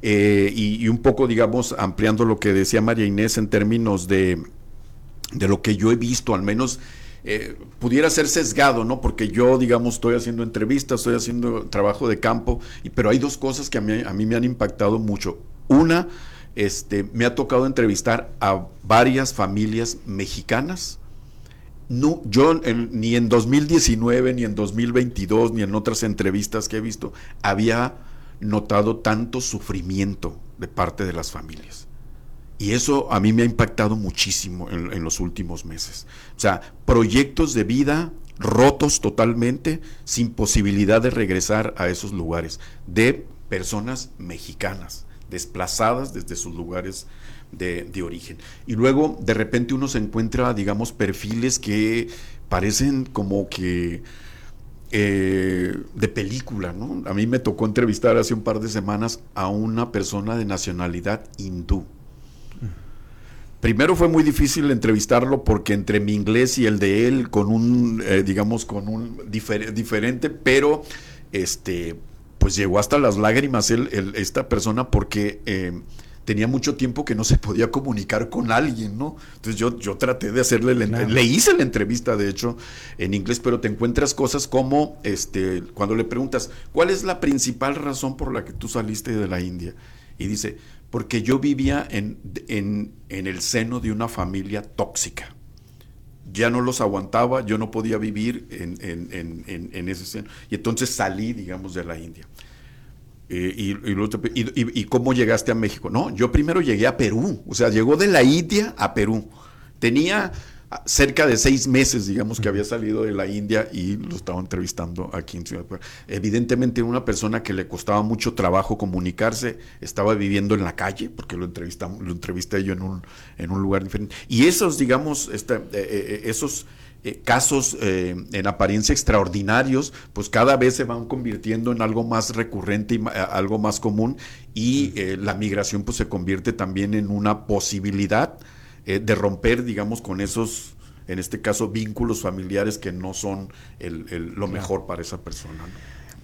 Eh, y, un poco, digamos, ampliando lo que decía María Inés en términos de, de lo que yo he visto, al menos eh, pudiera ser sesgado, ¿no? Porque yo, digamos, estoy haciendo entrevistas, estoy haciendo trabajo de campo, y, pero hay dos cosas que a mí, a mí me han impactado mucho. Una, este, me ha tocado entrevistar a varias familias mexicanas. No, yo ni en 2019, ni en 2022, ni en otras entrevistas que he visto, había notado tanto sufrimiento de parte de las familias. Y eso a mí me ha impactado muchísimo en, en, los últimos meses. O sea, proyectos de vida rotos totalmente, sin posibilidad de regresar a esos lugares, de personas mexicanas, desplazadas desde sus lugares de, origen. Y luego de repente uno se encuentra, digamos, perfiles que parecen como que eh, de película, ¿no? A mí me tocó entrevistar hace un par de semanas a una persona de nacionalidad hindú. Primero fue muy difícil entrevistarlo porque entre mi inglés y el de él, con un, eh, digamos, con un diferente, pero este, pues llegó hasta las lágrimas esta persona porque eh, tenía mucho tiempo que no se podía comunicar con alguien, ¿no? Entonces yo, yo traté de hacerle, le hice la entrevista, de hecho, en inglés, pero te encuentras cosas como, este, cuando le preguntas, ¿cuál es la principal razón por la que tú saliste de la India? Y dice, porque yo vivía en, en, en el seno de una familia tóxica. Ya no los aguantaba, yo no podía vivir en, en ese seno. Y entonces salí, digamos, de la India. Eh, y, y, cómo llegaste a México? No, yo primero llegué a Perú, o sea, llegó de la India a Perú. Tenía cerca de seis meses, digamos, que había salido de la India y lo estaba entrevistando aquí en Ciudad Evidentemente una persona que le costaba mucho trabajo comunicarse, estaba viviendo en la calle, porque lo entrevistamos, lo entrevisté yo en un, en un lugar diferente. Y esos, digamos, este, eh, eh, esos eh, casos eh, en apariencia extraordinarios, pues cada vez se van convirtiendo en algo más recurrente y algo más común y la migración pues se convierte también en una posibilidad de romper, digamos, con esos, en este caso, vínculos familiares que no son lo mejor para esa persona.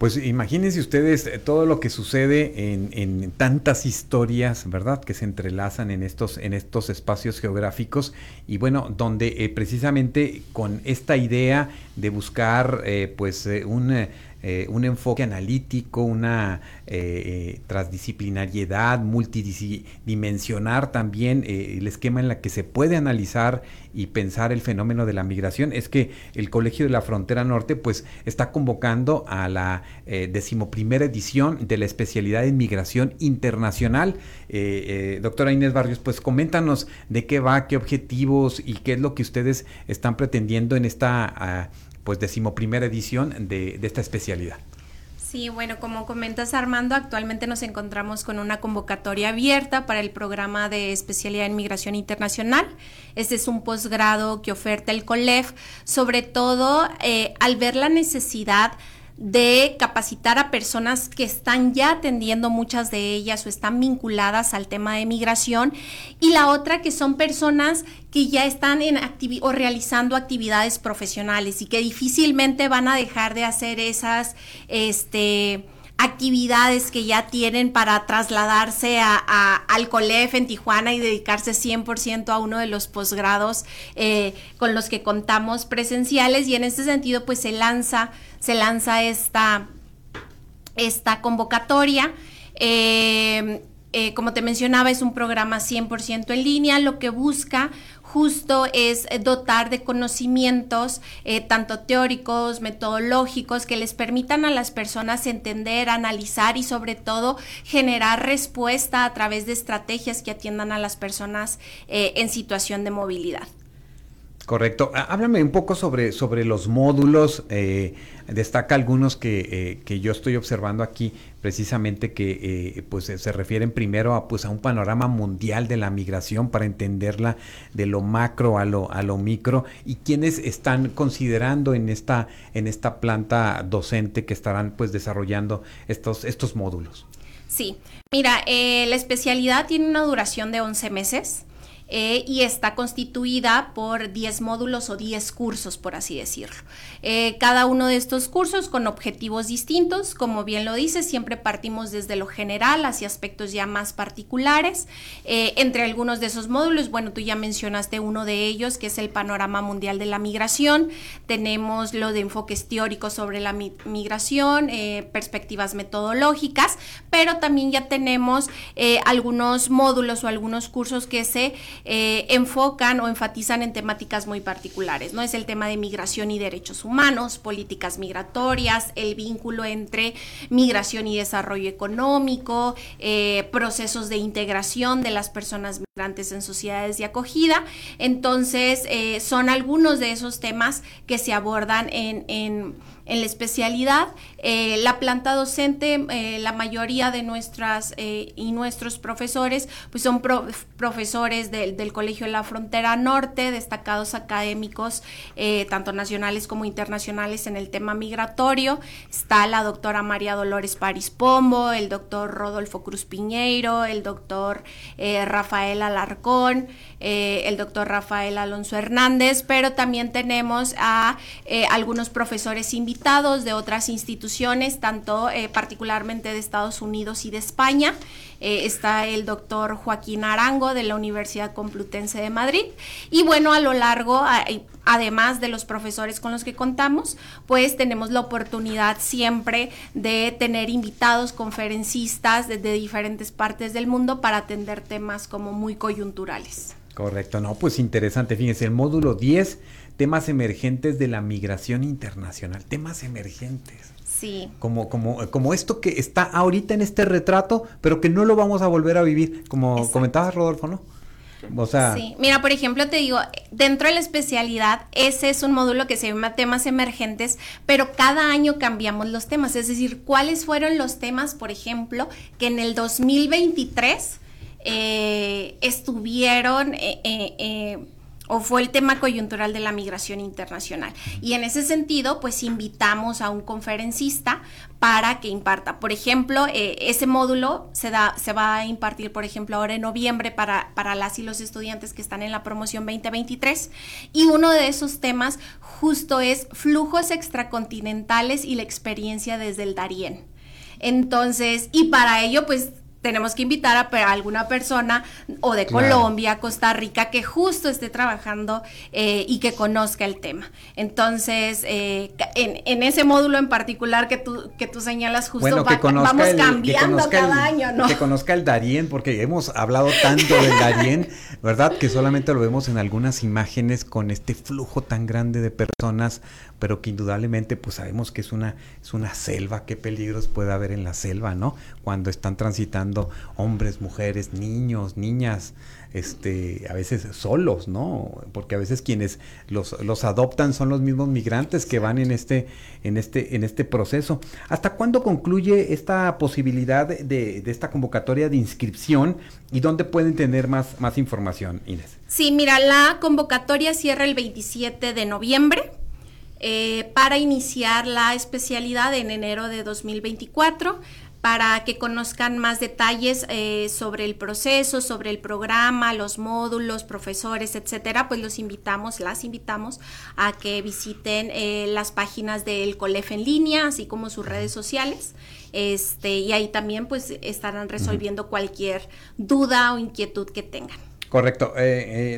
Pues imagínense ustedes eh, todo lo que sucede en, tantas historias, ¿verdad? Que se entrelazan en estos, en estos espacios geográficos y bueno, donde eh, precisamente con esta idea de buscar eh, pues un eh, un enfoque analítico, una eh, eh, transdisciplinariedad, multidimensionar también el esquema en la que se puede analizar y pensar el fenómeno de la migración, es que el Colegio de la Frontera Norte pues está convocando a la decimoprimera edición de la especialidad en migración internacional. doctora Inés Barrios, pues coméntanos de qué va, qué objetivos y qué es lo que ustedes están pretendiendo en esta ah, pues decimoprimera edición de, esta especialidad. Sí, bueno, como comentas Armando, actualmente nos encontramos con una convocatoria abierta para el programa de especialidad en migración internacional. Este es un posgrado que oferta el COLEF, sobre todo eh, al ver la necesidad capacitar a personas que están ya atendiendo muchas de ellas o están vinculadas al tema de migración y la otra que son personas que ya están en o realizando actividades profesionales y que difícilmente van a dejar de hacer esas este actividades que ya tienen para trasladarse a, al COLEF en Tijuana y dedicarse 100% a uno de los posgrados eh, con los que contamos presenciales y en este sentido pues se lanza, se lanza esta, esta convocatoria. Eh, eh, como te mencionaba, es un programa 100% en línea, lo que busca justo es eh, dotar de conocimientos, eh, tanto teóricos, metodológicos, que les permitan a las personas entender, analizar y sobre todo generar respuesta a través de estrategias que atiendan a las personas eh, en situación de movilidad. Correcto. Háblame un poco sobre, sobre los módulos. Eh, destaca algunos que, eh, que, yo estoy observando aquí, precisamente que eh, pues se refieren primero a, pues, a un panorama mundial de la migración para entenderla de lo macro a lo, a lo micro y quienes están considerando en esta, en esta planta docente que estarán pues desarrollando estos, estos módulos. Sí, mira, la especialidad tiene una duración de 11 meses. Eh, y está constituida por 10 módulos o 10 cursos, por así decirlo. Eh, cada uno de estos cursos con objetivos distintos, como bien lo dice, siempre partimos desde lo general hacia aspectos ya más particulares. Eh, entre algunos de esos módulos, bueno, tú ya mencionaste uno de ellos, que es el panorama mundial de la migración. Tenemos lo de enfoques teóricos sobre la migración, perspectivas metodológicas, pero también ya tenemos algunos módulos o algunos cursos que se eh, enfocan o enfatizan en temáticas muy particulares, ¿no? Es el tema de migración y derechos humanos, políticas migratorias, el vínculo entre migración y desarrollo económico, eh, procesos de integración de las personas migrantes en sociedades de acogida. Entonces, eh, son algunos de esos temas que se abordan en, en la especialidad. Eh, la planta docente, eh, la mayoría de nuestras y nuestros profesores, pues son profesores del, del, Colegio de la Frontera Norte, destacados académicos, tanto nacionales como internacionales en el tema migratorio. Está la doctora María Dolores Paris Pombo, el doctor Rodolfo Cruz Piñeiro, el doctor Rafael Alarcón, el doctor Rafael Alonso Hernández, pero también tenemos a algunos profesores invitados de otras instituciones, tanto eh, particularmente de Estados Unidos y de España. Eh, está el doctor Joaquín Arango de la Universidad Complutense de Madrid. Y bueno, a lo largo, además de los profesores con los que contamos, pues tenemos la oportunidad siempre de tener invitados, conferencistas desde diferentes partes del mundo para atender temas como muy coyunturales. Correcto, no, pues interesante. Fíjense, el módulo 10 temas emergentes de la migración internacional, temas emergentes. Sí. Como, como, como esto que está ahorita en este retrato, pero que no lo vamos a volver a vivir, como comentabas Rodolfo, ¿no? Sí, mira, por ejemplo, te digo, dentro de la especialidad, ese es un módulo que se llama temas emergentes, pero cada año cambiamos los temas. Es decir, ¿cuáles fueron los temas, por ejemplo, que en el 2023 eh, estuvieron eh, eh, o fue el tema coyuntural de la migración internacional. Y en ese sentido, pues invitamos a un conferencista para que imparta. Por ejemplo, eh, ese módulo se, da, se va a impartir, por ejemplo, ahora en noviembre para, para las y los estudiantes que están en la promoción 2023. Y uno de esos temas justo es flujos extracontinentales y la experiencia desde el Darién. Entonces, y para ello, pues tenemos que invitar a, alguna persona o de Colombia, Costa Rica, que justo esté trabajando eh, y que conozca el tema. Entonces, eh, en, ese módulo en particular que tú, que tú señalas, justo vamos cambiando cada año, ¿no? Que conozca el Darién, porque hemos hablado tanto del Darién, ¿verdad? Que solamente lo vemos en algunas imágenes con este flujo tan grande de personas pero que indudablemente pues sabemos que es una, es una selva, qué peligros puede haber en la selva, ¿no? Cuando están transitando hombres, mujeres, niños, niñas, este, a veces solos, ¿no? Porque a veces quienes los, los adoptan son los mismos migrantes que van en este, en este, en este proceso. ¿Hasta cuándo concluye esta posibilidad de, de esta convocatoria de inscripción y dónde pueden tener más, más información, Inés? Sí, mira, la convocatoria cierra el 27 de noviembre. Eh, para iniciar la especialidad en enero de 2024 para que conozcan más detalles eh, sobre el proceso, sobre el programa, los módulos, profesores, etcétera, pues los invitamos, las invitamos a que visiten eh, las páginas del COLEF en línea, así como sus redes sociales. Este, y ahí también pues estarán resolviendo cualquier duda o inquietud que tengan. Correcto.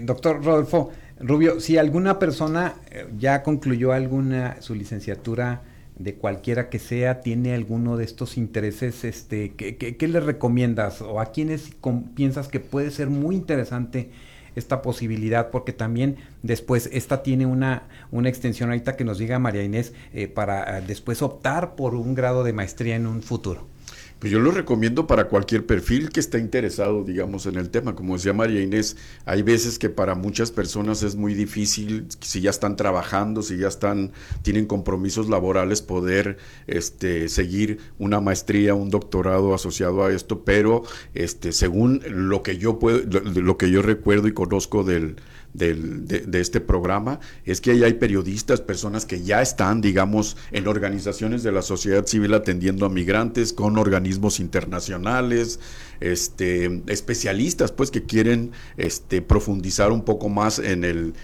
doctor Rodolfo, Rubio, si alguna persona eh, ya concluyó alguna su licenciatura de cualquiera que sea, tiene alguno de estos intereses, este, ¿qué, qué, le recomiendas o a quiénes piensas que puede ser muy interesante esta posibilidad? Porque también después esta tiene una, una extensión ahorita que nos diga María Inés eh, para eh, después optar por un grado de maestría en un futuro. Pues yo lo recomiendo para cualquier perfil que esté interesado, digamos, en el tema. Como decía María Inés, hay veces que para muchas personas es muy difícil, si ya están trabajando, si ya están, tienen compromisos laborales, poder este, seguir una maestría, un doctorado asociado a esto, pero este, según lo que yo puedo, lo que yo recuerdo y conozco del, del, de, este programa es que ahí hay periodistas, personas que ya están, digamos, en organizaciones de la sociedad civil atendiendo a migrantes, con organismos internacionales, este, especialistas, pues, que quieren este, profundizar un poco más en el,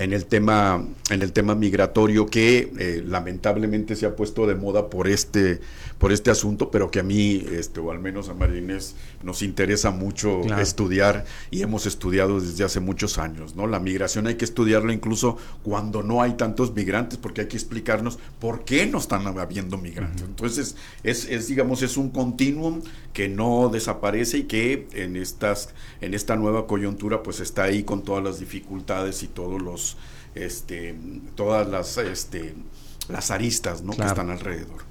en el tema, en el tema migratorio que eh, lamentablemente se ha puesto de moda por este, por este asunto, pero que a mí, este, o al menos a Marines, nos interesa mucho estudiar y hemos estudiado desde hace muchos años, ¿no? La migración hay que estudiarla incluso cuando no hay tantos migrantes, porque hay que explicarnos por qué no están habiendo migrantes. Entonces, es, es, digamos, es un continuum que no desaparece y que en estas, en esta nueva coyuntura, pues está ahí con todas las dificultades y todos los este, todas las, este, las aristas ¿no? que están alrededor.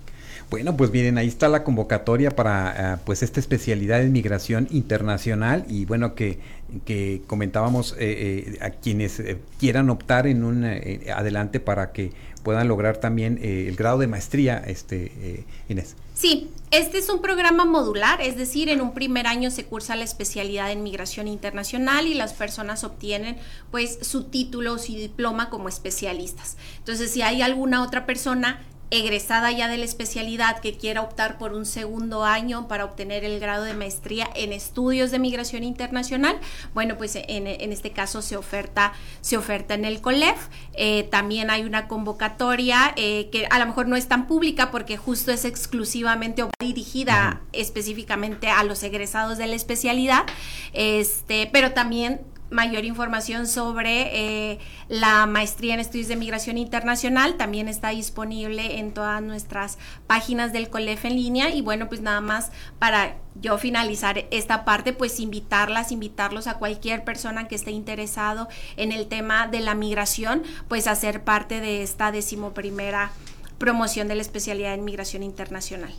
Bueno, pues miren, ahí está la convocatoria para uh, pues esta especialidad en migración internacional y bueno que, que comentábamos eh, eh, a quienes eh, quieran optar en un adelante para que puedan lograr también el grado de maestría, este Inés. Sí, este es un programa modular, es decir, en un primer año se cursa la especialidad en migración internacional y las personas obtienen pues su título o su diploma como especialistas. Entonces, si hay alguna otra persona egresada ya de la especialidad que quiera optar por un segundo año para obtener el grado de maestría en estudios de migración internacional, bueno, pues en, en este caso se oferta, se oferta en el COLEF. Eh, también hay una convocatoria eh, que a lo mejor no es tan pública porque justo es exclusivamente dirigida específicamente a los egresados de la especialidad, este, pero también mayor información sobre eh, la maestría en estudios de migración internacional. También está disponible en todas nuestras páginas del COLEF en línea. Y bueno pues nada más para yo finalizar esta parte pues invitarlas invitarlos a cualquier persona que esté interesado en el tema de la migración pues a ser parte de esta decimoprimera promoción de la especialidad en migración internacional.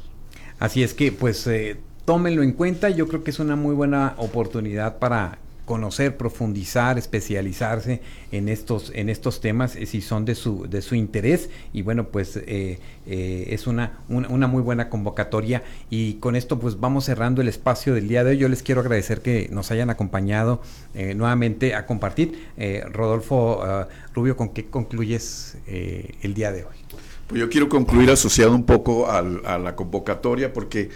Así es que pues eh, tómenlo en cuenta. Yo creo que es una muy buena oportunidad para conocer, profundizar, especializarse en estos, en estos temas, eh, si son de su, de su interés. Y bueno, pues eh, eh, es una, una, muy buena convocatoria. Y con esto pues vamos cerrando el espacio del día de hoy. Yo les quiero agradecer que nos hayan acompañado nuevamente a compartir. Rodolfo Rubio, ¿con qué concluyes el día de hoy? Pues yo quiero concluir asociado un poco a la convocatoria porque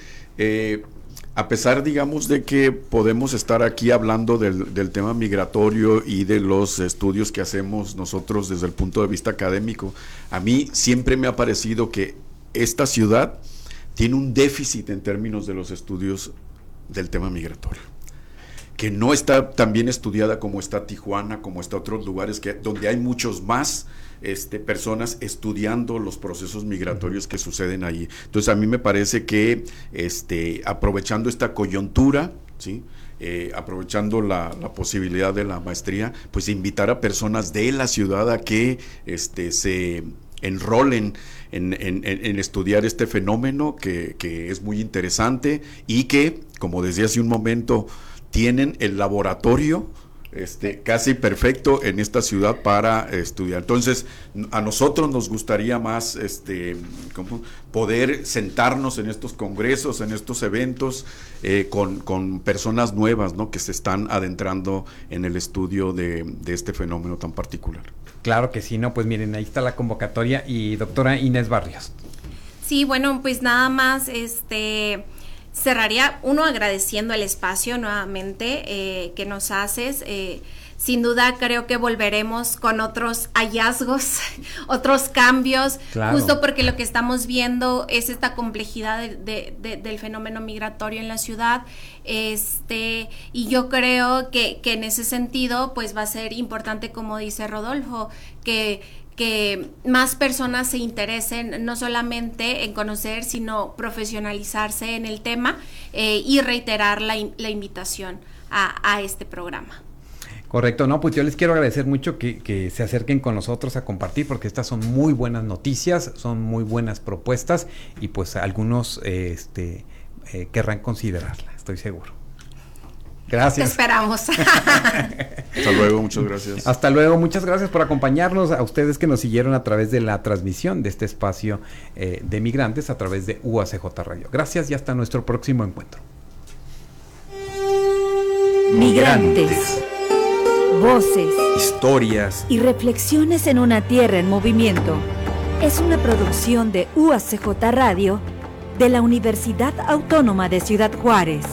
a pesar, digamos, de que podemos estar aquí hablando del, tema migratorio y de los estudios que hacemos nosotros desde el punto de vista académico, a mí siempre me ha parecido que esta ciudad tiene un déficit en términos de los estudios del tema migratorio que no está tan bien estudiada como está Tijuana, como está otros lugares que, donde hay muchos más este, personas estudiando los procesos migratorios que suceden ahí. Entonces a mí me parece que este, aprovechando esta coyuntura, ¿sí? Eh, aprovechando la, posibilidad de la maestría, pues invitar a personas de la ciudad a que este, se enrolen en, estudiar este fenómeno que es muy interesante y que, como decía hace un momento, tienen el laboratorio este, casi perfecto en esta ciudad para estudiar. Entonces, a nosotros nos gustaría más este, poder sentarnos en estos congresos, en estos eventos, eh, con, personas nuevas ¿no? que se están adentrando en el estudio de, de este fenómeno tan particular. Claro que sí, no, pues miren, ahí está la convocatoria y doctora Inés Barrios. Sí, bueno, pues nada más, este cerraría uno agradeciendo el espacio nuevamente eh, que nos haces. Eh, sin duda creo que volveremos con otros hallazgos, otros cambios, justo porque lo que estamos viendo es esta complejidad del fenómeno migratorio en la ciudad. Este, y yo creo que, que en ese sentido, pues va a ser importante, como dice Rodolfo, que que más personas se interesen no solamente en conocer, sino profesionalizarse en el tema eh, y reiterar la, la invitación a, este programa. Correcto, no, pues yo les quiero agradecer mucho que, se acerquen con nosotros a compartir porque estas son muy buenas noticias, son muy buenas propuestas y pues algunos este, eh, querrán considerarla, estoy seguro. Gracias. Te esperamos. Hasta luego, muchas gracias. Hasta luego, muchas gracias por acompañarnos, a ustedes que nos siguieron a través de la transmisión de este espacio eh, de migrantes a través de UACJ Radio. Gracias y hasta nuestro próximo encuentro. Migrantes. Voces. Historias. Y reflexiones en una tierra en movimiento. Es una producción de UACJ Radio de la Universidad Autónoma de Ciudad Juárez.